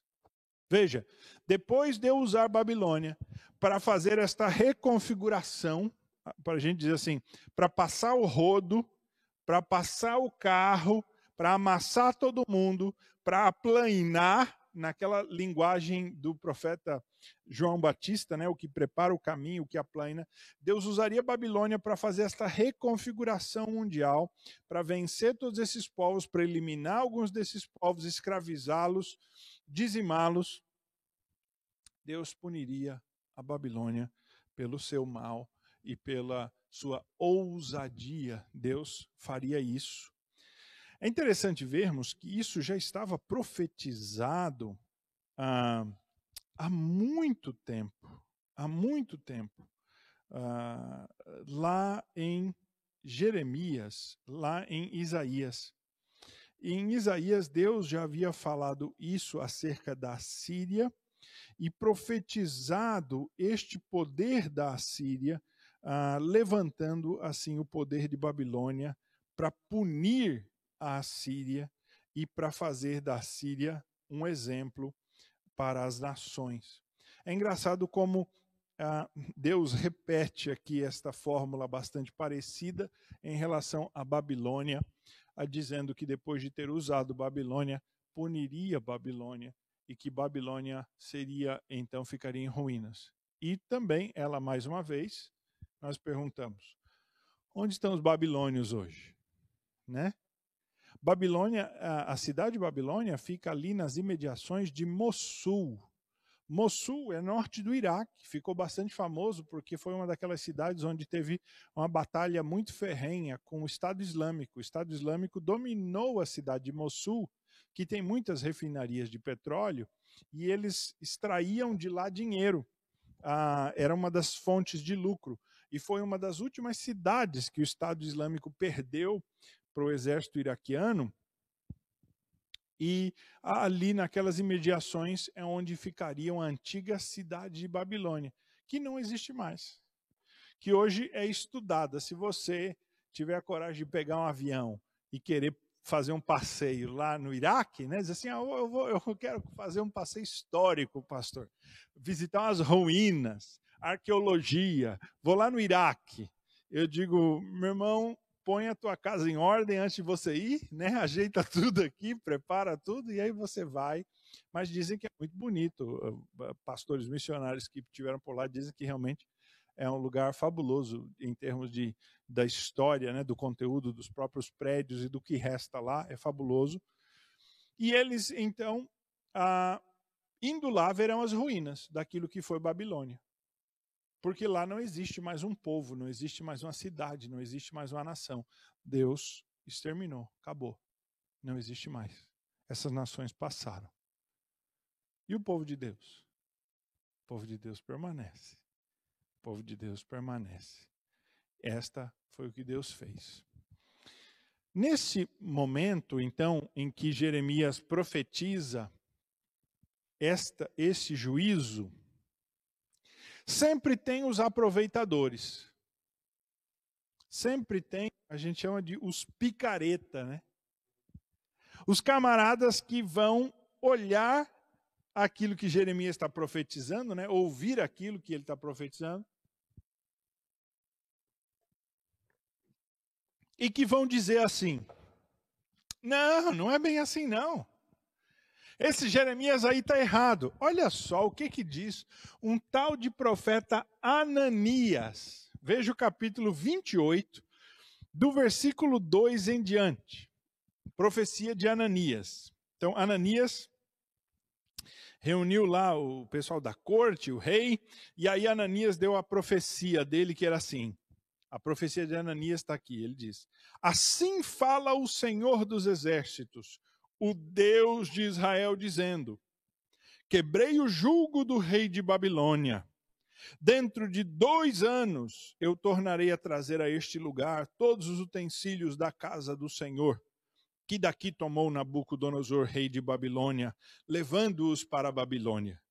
Veja, depois de eu usar Babilônia para fazer esta reconfiguração, para a gente dizer assim, para passar o rodo, para passar o carro, para amassar todo mundo, para aplanar naquela linguagem do profeta João Batista, né, o que prepara o caminho, o que aplana, Deus usaria Babilônia para fazer esta reconfiguração mundial, para vencer todos esses povos, para eliminar alguns desses povos, escravizá-los, dizimá-los. Deus puniria a Babilônia pelo seu mal e pela sua ousadia. Deus faria isso. É interessante vermos que isso já estava profetizado ah, há muito tempo, há muito tempo, ah, lá em Jeremias, lá em Isaías. Em Isaías, Deus já havia falado isso acerca da Síria e profetizado este poder da Síria, ah, levantando assim o poder de Babilônia para punir à Síria e para fazer da Síria um exemplo para as nações. É engraçado como ah, Deus repete aqui esta fórmula bastante parecida em relação à Babilônia, dizendo que depois de ter usado Babilônia, puniria Babilônia e que Babilônia seria então ficaria em ruínas. E também ela mais uma vez nós perguntamos: onde estão os babilônios hoje, né? Babilônia, a, cidade de Babilônia fica ali nas imediações de Mossul. Mossul é norte do Iraque, ficou bastante famoso porque foi uma daquelas cidades onde teve uma batalha muito ferrenha com o Estado Islâmico. O Estado Islâmico dominou a cidade de Mossul, que tem muitas refinarias de petróleo, e eles extraíam de lá dinheiro. Ah, era uma das fontes de lucro. E foi uma das últimas cidades que o Estado Islâmico perdeu para o exército iraquiano. E ali naquelas imediações é onde ficaria a antiga cidade de Babilônia, que não existe mais. Que hoje é estudada. Se você tiver a coragem de pegar um avião e querer fazer um passeio lá no Iraque, né? Diz assim, ah, eu, vou, eu quero fazer um passeio histórico, pastor. Visitar umas ruínas, arqueologia. Vou lá no Iraque. Eu digo, meu irmão, põe a tua casa em ordem antes de você ir, né? Ajeita tudo aqui, prepara tudo e aí você vai. Mas dizem que é muito bonito. Pastores missionários que tiveram por lá dizem que realmente é um lugar fabuloso em termos de da história, né, do conteúdo dos próprios prédios e do que resta lá, é fabuloso. E eles então, ah, indo lá, verão as ruínas daquilo que foi Babilônia. Porque lá não existe mais um povo, não existe mais uma cidade, não existe mais uma nação. Deus exterminou, acabou. Não existe mais. Essas nações passaram. E o povo de Deus? O povo de Deus permanece. O povo de Deus permanece. Esta foi o que Deus fez. Nesse momento, então, em que Jeremias profetiza esta, esse juízo, Sempre tem os aproveitadores. Sempre tem, a gente chama de os picareta, né? Os camaradas que vão olhar aquilo que Jeremias está profetizando, né? Ouvir aquilo que ele está profetizando. E que vão dizer assim: não, não é bem assim, não. Esse Jeremias aí está errado. Olha só o que, que diz um tal de profeta Ananias. Veja o capítulo 28, do versículo 2 em diante. Profecia de Ananias. Então, Ananias reuniu lá o pessoal da corte, o rei, e aí Ananias deu a profecia dele, que era assim. A profecia de Ananias está aqui. Ele diz: Assim fala o Senhor dos exércitos o Deus de Israel, dizendo: Quebrei o jugo do rei de Babilônia. Dentro de dois anos eu tornarei a trazer a este lugar todos os utensílios da casa do Senhor, que daqui tomou Nabucodonosor, rei de Babilônia, levando-os para a Babilônia.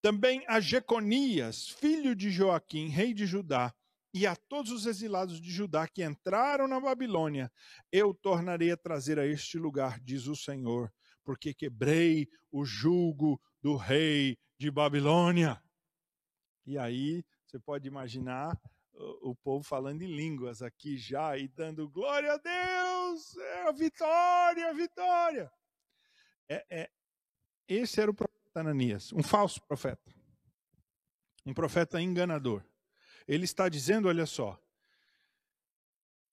Também a Jeconias, filho de Joaquim, rei de Judá, e a todos os exilados de Judá que entraram na Babilônia, eu tornarei a trazer a este lugar, diz o Senhor, porque quebrei o jugo do rei de Babilônia. E aí você pode imaginar o, povo falando em línguas aqui já e dando glória a Deus, é a vitória, a vitória. É, é, esse era o profeta Ananias, um falso profeta, um profeta enganador ele está dizendo, olha só,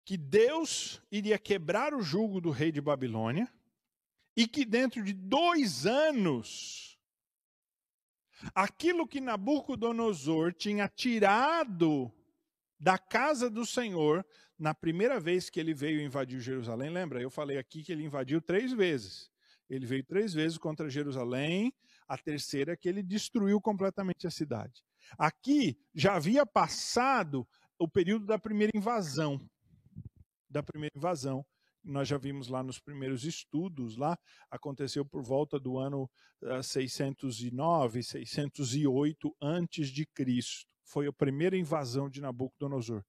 que Deus iria quebrar o jugo do rei de Babilônia e que dentro de dois anos, aquilo que Nabucodonosor tinha tirado da casa do Senhor, na primeira vez que ele veio invadir Jerusalém, lembra? Eu falei aqui que ele invadiu três vezes. Ele veio três vezes contra Jerusalém, a terceira é que ele destruiu completamente a cidade. Aqui já havia passado o período da primeira invasão. Da primeira invasão. Nós já vimos lá nos primeiros estudos, lá aconteceu por volta do ano 609, 608 antes de Cristo. Foi a primeira invasão de Nabucodonosor.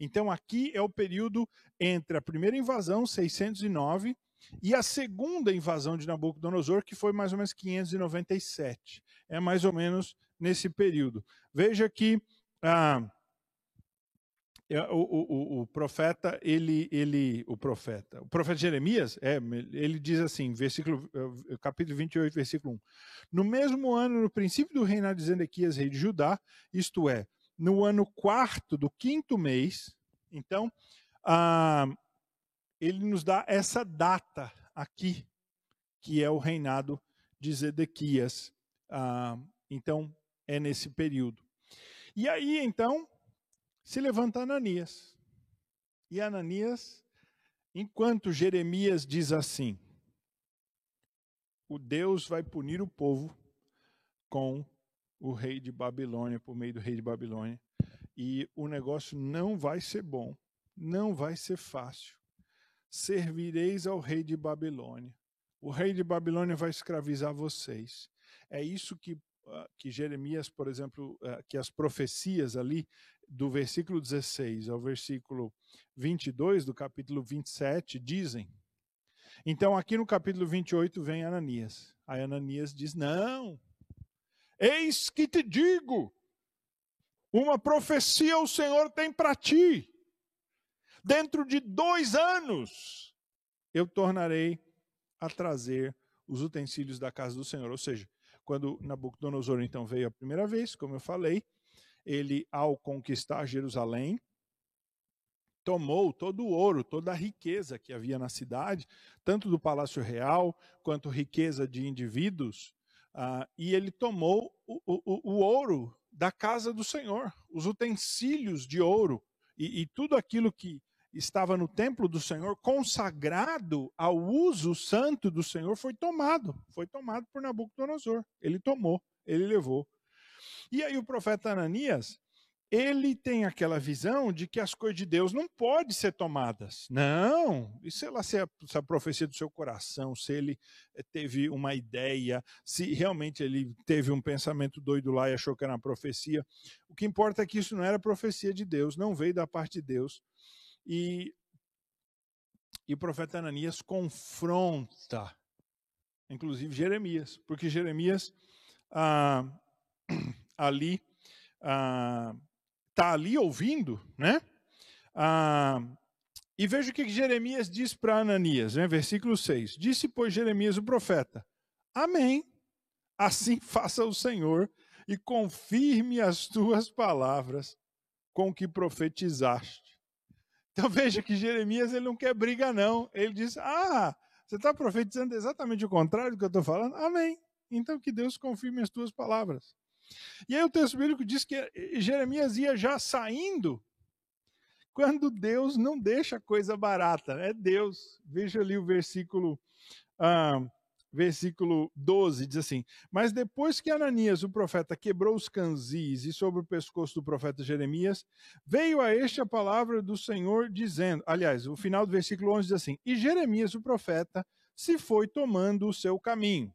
Então aqui é o período entre a primeira invasão, 609, e a segunda invasão de Nabucodonosor, que foi mais ou menos 597. É mais ou menos nesse período. Veja que ah, é, o, o, o, profeta, ele, ele, o profeta, o profeta Jeremias, é, ele diz assim, versículo, eh, capítulo 28, versículo 1. No mesmo ano, no princípio do reinado de Zedequias, rei de Judá, isto é, no ano quarto do quinto mês, então, ah, ele nos dá essa data aqui, que é o reinado de Zedequias. Ah, então, é nesse período. E aí, então, se levanta Ananias. E Ananias, enquanto Jeremias diz assim: o Deus vai punir o povo com o rei de Babilônia, por meio do rei de Babilônia, e o negócio não vai ser bom, não vai ser fácil servireis ao rei de Babilônia. O rei de Babilônia vai escravizar vocês. É isso que, uh, que Jeremias, por exemplo, uh, que as profecias ali, do versículo 16 ao versículo 22 do capítulo 27 dizem. Então, aqui no capítulo 28 vem Ananias. Aí Ananias diz: Não, eis que te digo, uma profecia o Senhor tem para ti dentro de dois anos, eu tornarei a trazer os utensílios da casa do Senhor. Ou seja, quando Nabucodonosor então veio a primeira vez, como eu falei, ele, ao conquistar Jerusalém, tomou todo o ouro, toda a riqueza que havia na cidade, tanto do palácio real quanto riqueza de indivíduos, uh, e ele tomou o, o, o, ouro da casa do Senhor, os utensílios de ouro e, e tudo aquilo que estava no templo do Senhor, consagrado ao uso santo do Senhor, foi tomado. Foi tomado por Nabucodonosor. Ele tomou, ele levou. E aí o profeta Ananias, ele tem aquela visão de que as coisas de Deus não podem ser tomadas. Não, e sei lá se é a profecia do seu coração, se ele eh, teve uma ideia, se realmente ele teve um pensamento doido lá e achou que era uma profecia. O que importa é que isso não era profecia de Deus, não veio da parte de Deus. E, e o profeta Ananias confronta, inclusive Jeremias, porque Jeremias ah, ali está ah, ali ouvindo, né? Ah, e veja o que Jeremias diz para Ananias, né? versículo 6. Disse, pois, Jeremias o profeta: Amém. Assim faça o Senhor e confirme as tuas palavras com que profetizaste. Então veja que Jeremias ele não quer briga, não. Ele diz: Ah, você está profetizando exatamente o contrário do que eu estou falando? Amém. Então que Deus confirme as tuas palavras. E aí o texto bíblico diz que Jeremias ia já saindo quando Deus não deixa coisa barata. É Deus. Veja ali o versículo ah, versículo 12, diz assim: Mas depois que Ananias, o profeta, quebrou os canzis e sobre o pescoço do profeta Jeremias, veio a este a palavra do Senhor dizendo: Aliás, o final do versículo 11 diz assim: E Jeremias, o profeta, se foi tomando o seu caminho.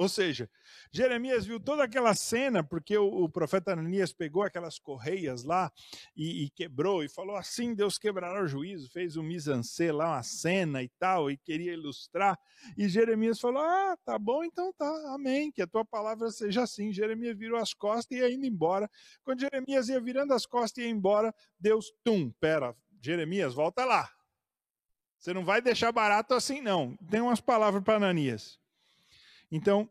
Ou seja, Jeremias viu toda aquela cena, porque o, o profeta Ananias pegou aquelas correias lá e, e, quebrou, e falou assim: Deus quebrará o juízo, fez um misancê lá, uma cena e tal, e queria ilustrar. E Jeremias falou: Ah, tá bom, então tá, amém, que a tua palavra seja assim. Jeremias virou as costas e ia indo embora. Quando Jeremias ia virando as costas e ia embora, Deus, tum, pera, Jeremias, volta lá. Você não vai deixar barato assim, não. Tem umas palavras para Ananias. Então,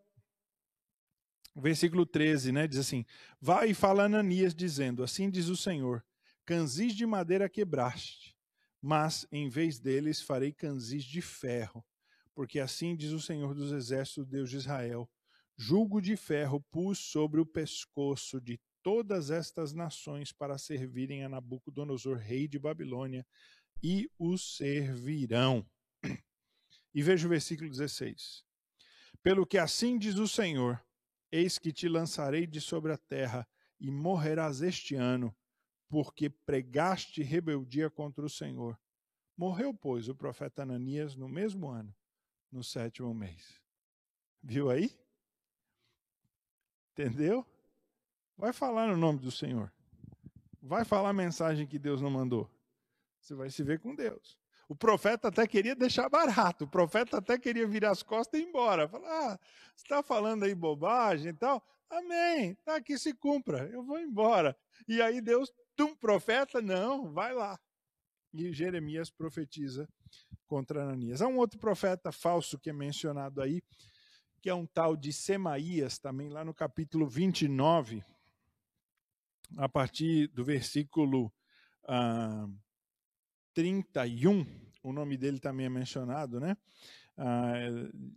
versículo 13, né, diz assim: Vai e fala Ananias, dizendo: Assim diz o Senhor: Canzis de madeira quebraste, mas em vez deles farei canzis de ferro, porque assim diz o Senhor dos Exércitos, Deus de Israel: Julgo de ferro pus sobre o pescoço de todas estas nações para servirem a Nabucodonosor, rei de Babilônia, e o servirão. E veja o versículo 16. Pelo que assim diz o Senhor: Eis que te lançarei de sobre a terra, e morrerás este ano, porque pregaste rebeldia contra o Senhor. Morreu, pois, o profeta Ananias no mesmo ano, no sétimo mês. Viu aí? Entendeu? Vai falar no nome do Senhor. Vai falar a mensagem que Deus não mandou. Você vai se ver com Deus. O profeta até queria deixar barato. O profeta até queria virar as costas e ir embora. Falar, ah, você está falando aí bobagem e tal. Amém. Tá, que se cumpra. Eu vou embora. E aí Deus, tum, profeta, não, vai lá. E Jeremias profetiza contra Ananias. Há um outro profeta falso que é mencionado aí, que é um tal de Semaías, também lá no capítulo 29, a partir do versículo ah, 31, o nome dele também é mencionado, né? Ah,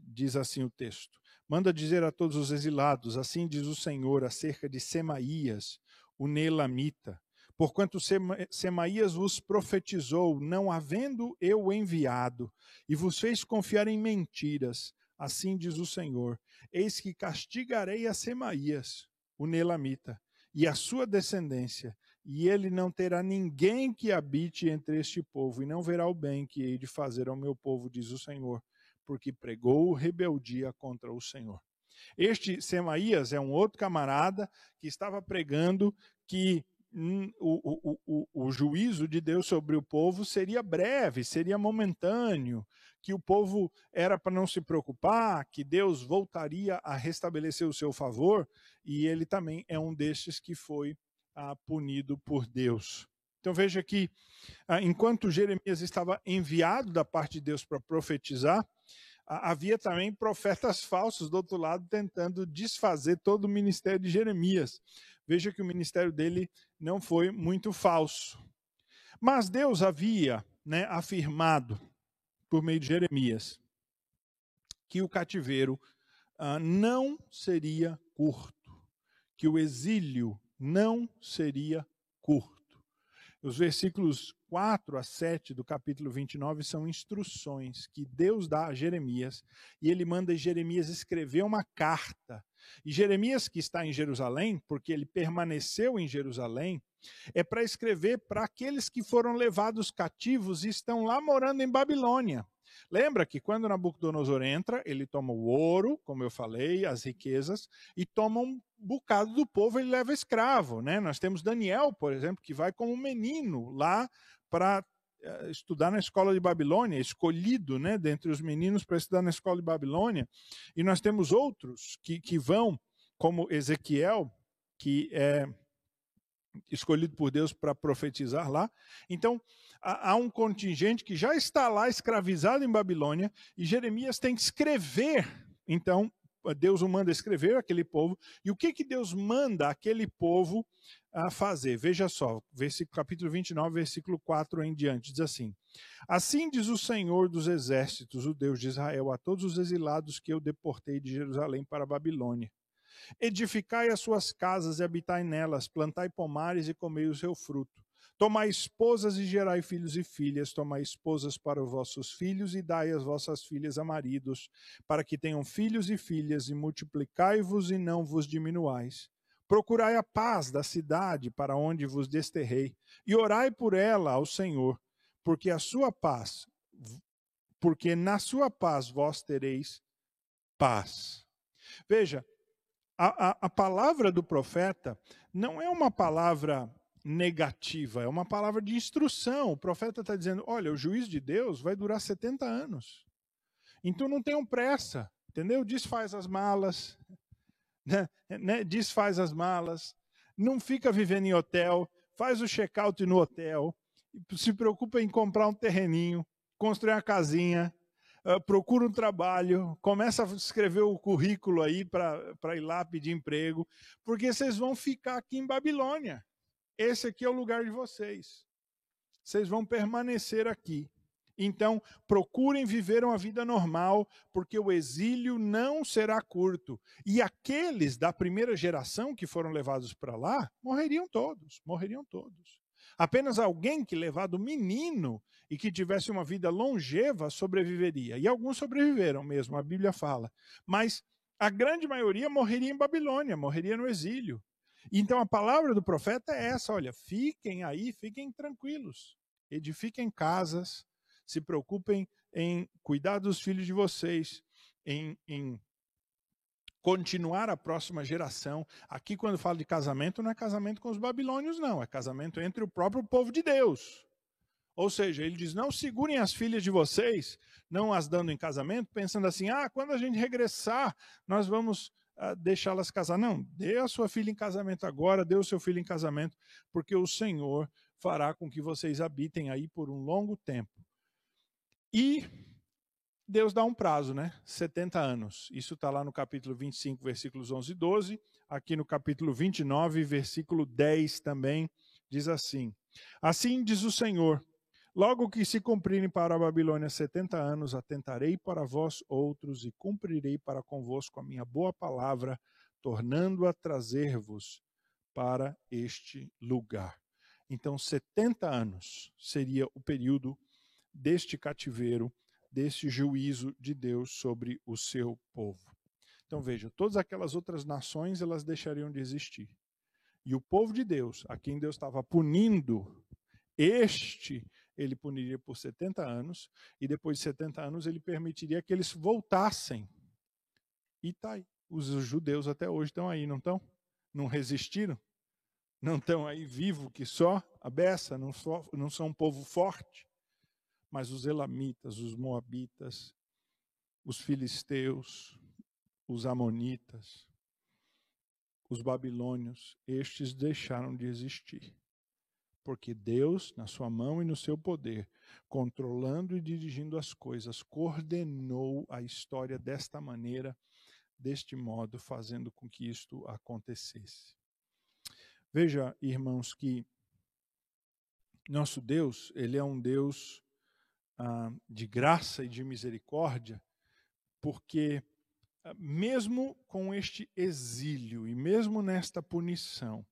diz assim o texto: Manda dizer a todos os exilados: Assim diz o Senhor acerca de Semaías, o Nelamita. Porquanto Semaías vos profetizou, não havendo eu enviado, e vos fez confiar em mentiras, assim diz o Senhor: Eis que castigarei a Semaías, o Nelamita, e a sua descendência, e ele não terá ninguém que habite entre este povo, e não verá o bem que hei de fazer ao meu povo, diz o Senhor, porque pregou rebeldia contra o Senhor. Este Semaías é um outro camarada que estava pregando que hum, o, o, o, o, juízo de Deus sobre o povo seria breve, seria momentâneo, que o povo era para não se preocupar, que Deus voltaria a restabelecer o seu favor, e ele também é um destes que foi ah, punido por Deus. Então veja que, ah, enquanto Jeremias estava enviado da parte de Deus para profetizar, ah, havia também profetas falsos do outro lado tentando desfazer todo o ministério de Jeremias. Veja que o ministério dele não foi muito falso. Mas Deus havia né, afirmado, por meio de Jeremias, que o cativeiro ah, não seria curto, que o exílio não seria curto. Os versículos 4 a 7 do capítulo 29 são instruções que Deus dá a Jeremias, e ele manda Jeremias escrever uma carta. E Jeremias, que está em Jerusalém, porque ele permaneceu em Jerusalém, é para escrever para aqueles que foram levados cativos e estão lá morando em Babilônia. Lembra que quando Nabucodonosor entra, ele toma o ouro, como eu falei, as riquezas, e toma um bocado do povo, ele leva escravo. Né? Nós temos Daniel, por exemplo, que vai como menino lá para eh, estudar na escola de Babilônia, escolhido né, dentre os meninos para estudar na escola de Babilônia. E nós temos outros que, que vão, como Ezequiel, que é escolhido por Deus para profetizar lá. Então, há um contingente que já está lá escravizado em Babilônia e Jeremias tem que escrever. Então, Deus o manda escrever aquele povo. E o que, que Deus manda aquele povo a fazer? Veja só, capítulo 29, versículo 4 em diante, diz assim: Assim diz o Senhor dos exércitos, o Deus de Israel, a todos os exilados que eu deportei de Jerusalém para a Babilônia. Edificai as suas casas e habitai nelas, plantai pomares e comei o seu fruto Tomai esposas e gerai filhos e filhas, tomai esposas para os vossos filhos e dai as vossas filhas a maridos, para que tenham filhos e filhas, e multiplicai-vos e não vos diminuais. Procurai a paz da cidade para onde vos desterrei, e orai por ela ao Senhor, porque a sua paz, porque na sua paz vós tereis paz. Veja, a, a, a palavra do profeta não é uma palavra negativa, é uma palavra de instrução. O profeta está dizendo: olha, o juízo de Deus vai durar 70 anos. Então não tenham pressa, entendeu? Desfaz as malas, né? né? desfaz as malas, não fica vivendo em hotel, faz o check-out no hotel, se preocupa em comprar um terreninho, construir uma casinha, uh, procura um trabalho, começa a escrever o currículo aí para ir lá pedir emprego, porque vocês vão ficar aqui em Babilônia. Esse aqui é o lugar de vocês. Vocês vão permanecer aqui. Então, procurem viver uma vida normal, porque o exílio não será curto. E aqueles da primeira geração que foram levados para lá, morreriam todos, morreriam todos. Apenas alguém que, levado menino e que tivesse uma vida longeva, sobreviveria. E alguns sobreviveram mesmo, a Bíblia fala. Mas a grande maioria morreria em Babilônia, morreria no exílio. Então a palavra do profeta é essa: olha, fiquem aí, fiquem tranquilos, edifiquem casas, se preocupem em cuidar dos filhos de vocês, em, em continuar a próxima geração. Aqui, quando falo de casamento, não é casamento com os babilônios, não, é casamento entre o próprio povo de Deus. Ou seja, ele diz: não segurem as filhas de vocês, não as dando em casamento, pensando assim: ah, quando a gente regressar, nós vamos deixá-las casar. Não, dê a sua filha em casamento agora, dê o seu filho em casamento, porque o Senhor fará com que vocês habitem aí por um longo tempo. E Deus dá um prazo, né? 70 anos. Isso está lá no capítulo 25, versículos 11 e 12. Aqui no capítulo 29, versículo 10 também, diz assim: Assim diz o Senhor Logo que se cumprirem para a Babilônia setenta anos, atentarei para vós outros e cumprirei para convosco a minha boa palavra, tornando a trazer-vos para este lugar. Então, 70 anos seria o período deste cativeiro, deste juízo de Deus sobre o seu povo. Então, veja, todas aquelas outras nações elas deixariam de existir. E o povo de Deus, a quem Deus estava punindo, este ele puniria por 70 anos, e depois de 70 anos ele permitiria que eles voltassem. E tá aí. Os judeus até hoje estão aí, não estão? Não resistiram? Não estão aí vivo que só a beça, não, só, não são um povo forte. Mas os elamitas, os moabitas, os filisteus, os amonitas, os babilônios, estes deixaram de existir porque Deus, na sua mão e no seu poder, controlando e dirigindo as coisas, coordenou a história desta maneira, deste modo, fazendo com que isto acontecesse. Veja, irmãos, que nosso Deus, ele é um Deus ah, de graça e de misericórdia, porque ah, mesmo com este exílio e mesmo nesta punição,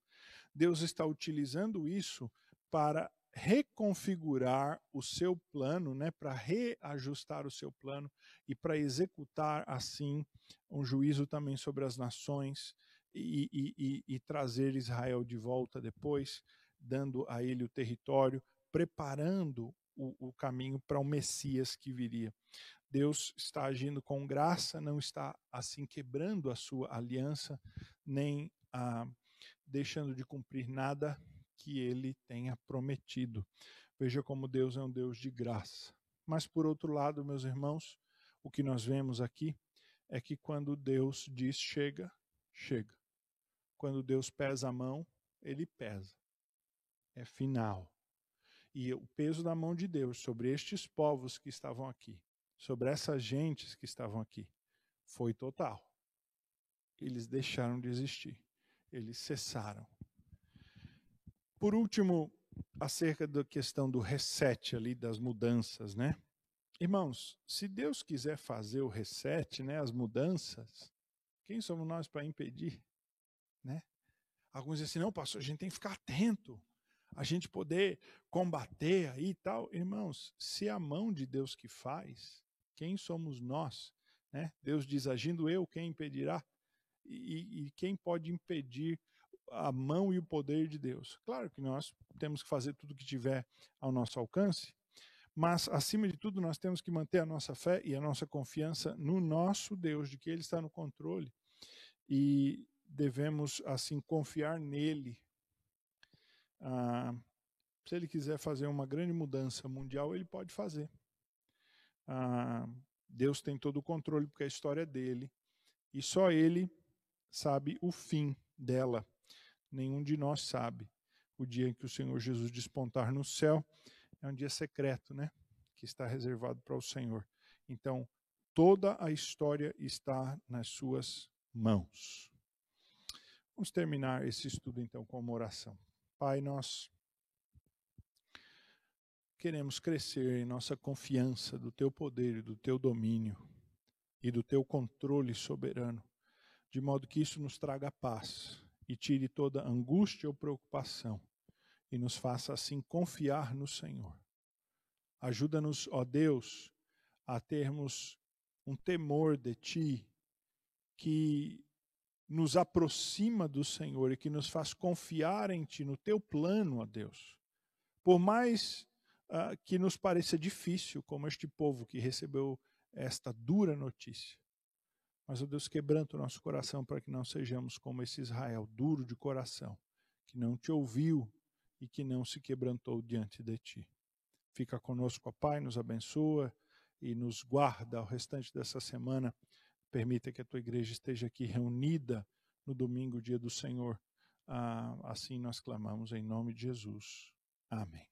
Deus está utilizando isso para reconfigurar o seu plano, né, para reajustar o seu plano e para executar assim um juízo também sobre as nações e, e, e, e trazer Israel de volta depois, dando a ele o território, preparando o, o caminho para o Messias que viria. Deus está agindo com graça, não está assim quebrando a sua aliança, nem ah, deixando de cumprir nada que ele tenha prometido. Veja como Deus é um Deus de graça. Mas, por outro lado, meus irmãos, o que nós vemos aqui é que quando Deus diz chega, chega. Quando Deus pesa a mão, ele pesa. É final. E o peso da mão de Deus sobre estes povos que estavam aqui, sobre essas gentes que estavam aqui, foi total. Eles deixaram de existir. Eles cessaram. Por último, acerca da questão do reset ali, das mudanças, né? Irmãos, se Deus quiser fazer o reset, né, as mudanças, quem somos nós para impedir, né? Alguns dizem assim, não, pastor, a gente tem que ficar atento, a gente poder combater aí e tal. Irmãos, se é a mão de Deus que faz, quem somos nós? Né? Deus diz, agindo eu, quem impedirá? E, e quem pode impedir a mão e o poder de Deus. Claro que nós temos que fazer tudo que tiver ao nosso alcance, mas acima de tudo nós temos que manter a nossa fé e a nossa confiança no nosso Deus, de que Ele está no controle e devemos assim confiar nele. Ah, se Ele quiser fazer uma grande mudança mundial, Ele pode fazer. Ah, Deus tem todo o controle porque a história é dele e só Ele sabe o fim dela nenhum de nós sabe. O dia em que o Senhor Jesus despontar no céu é um dia secreto, né? Que está reservado para o Senhor. Então, toda a história está nas suas mãos. Vamos terminar esse estudo então com uma oração. Pai, nós queremos crescer em nossa confiança do teu poder do teu domínio e do teu controle soberano, de modo que isso nos traga paz e tire toda angústia ou preocupação e nos faça assim confiar no Senhor. Ajuda-nos, ó Deus, a termos um temor de Ti que nos aproxima do Senhor e que nos faz confiar em Ti, no Teu plano, ó Deus. Por mais uh, que nos pareça difícil, como este povo que recebeu esta dura notícia. Mas, ó Deus, quebranta o nosso coração para que não sejamos como esse Israel, duro de coração, que não te ouviu e que não se quebrantou diante de ti. Fica conosco, ó Pai, nos abençoa e nos guarda o restante dessa semana. Permita que a tua igreja esteja aqui reunida no domingo, dia do Senhor. Ah, assim nós clamamos em nome de Jesus. Amém.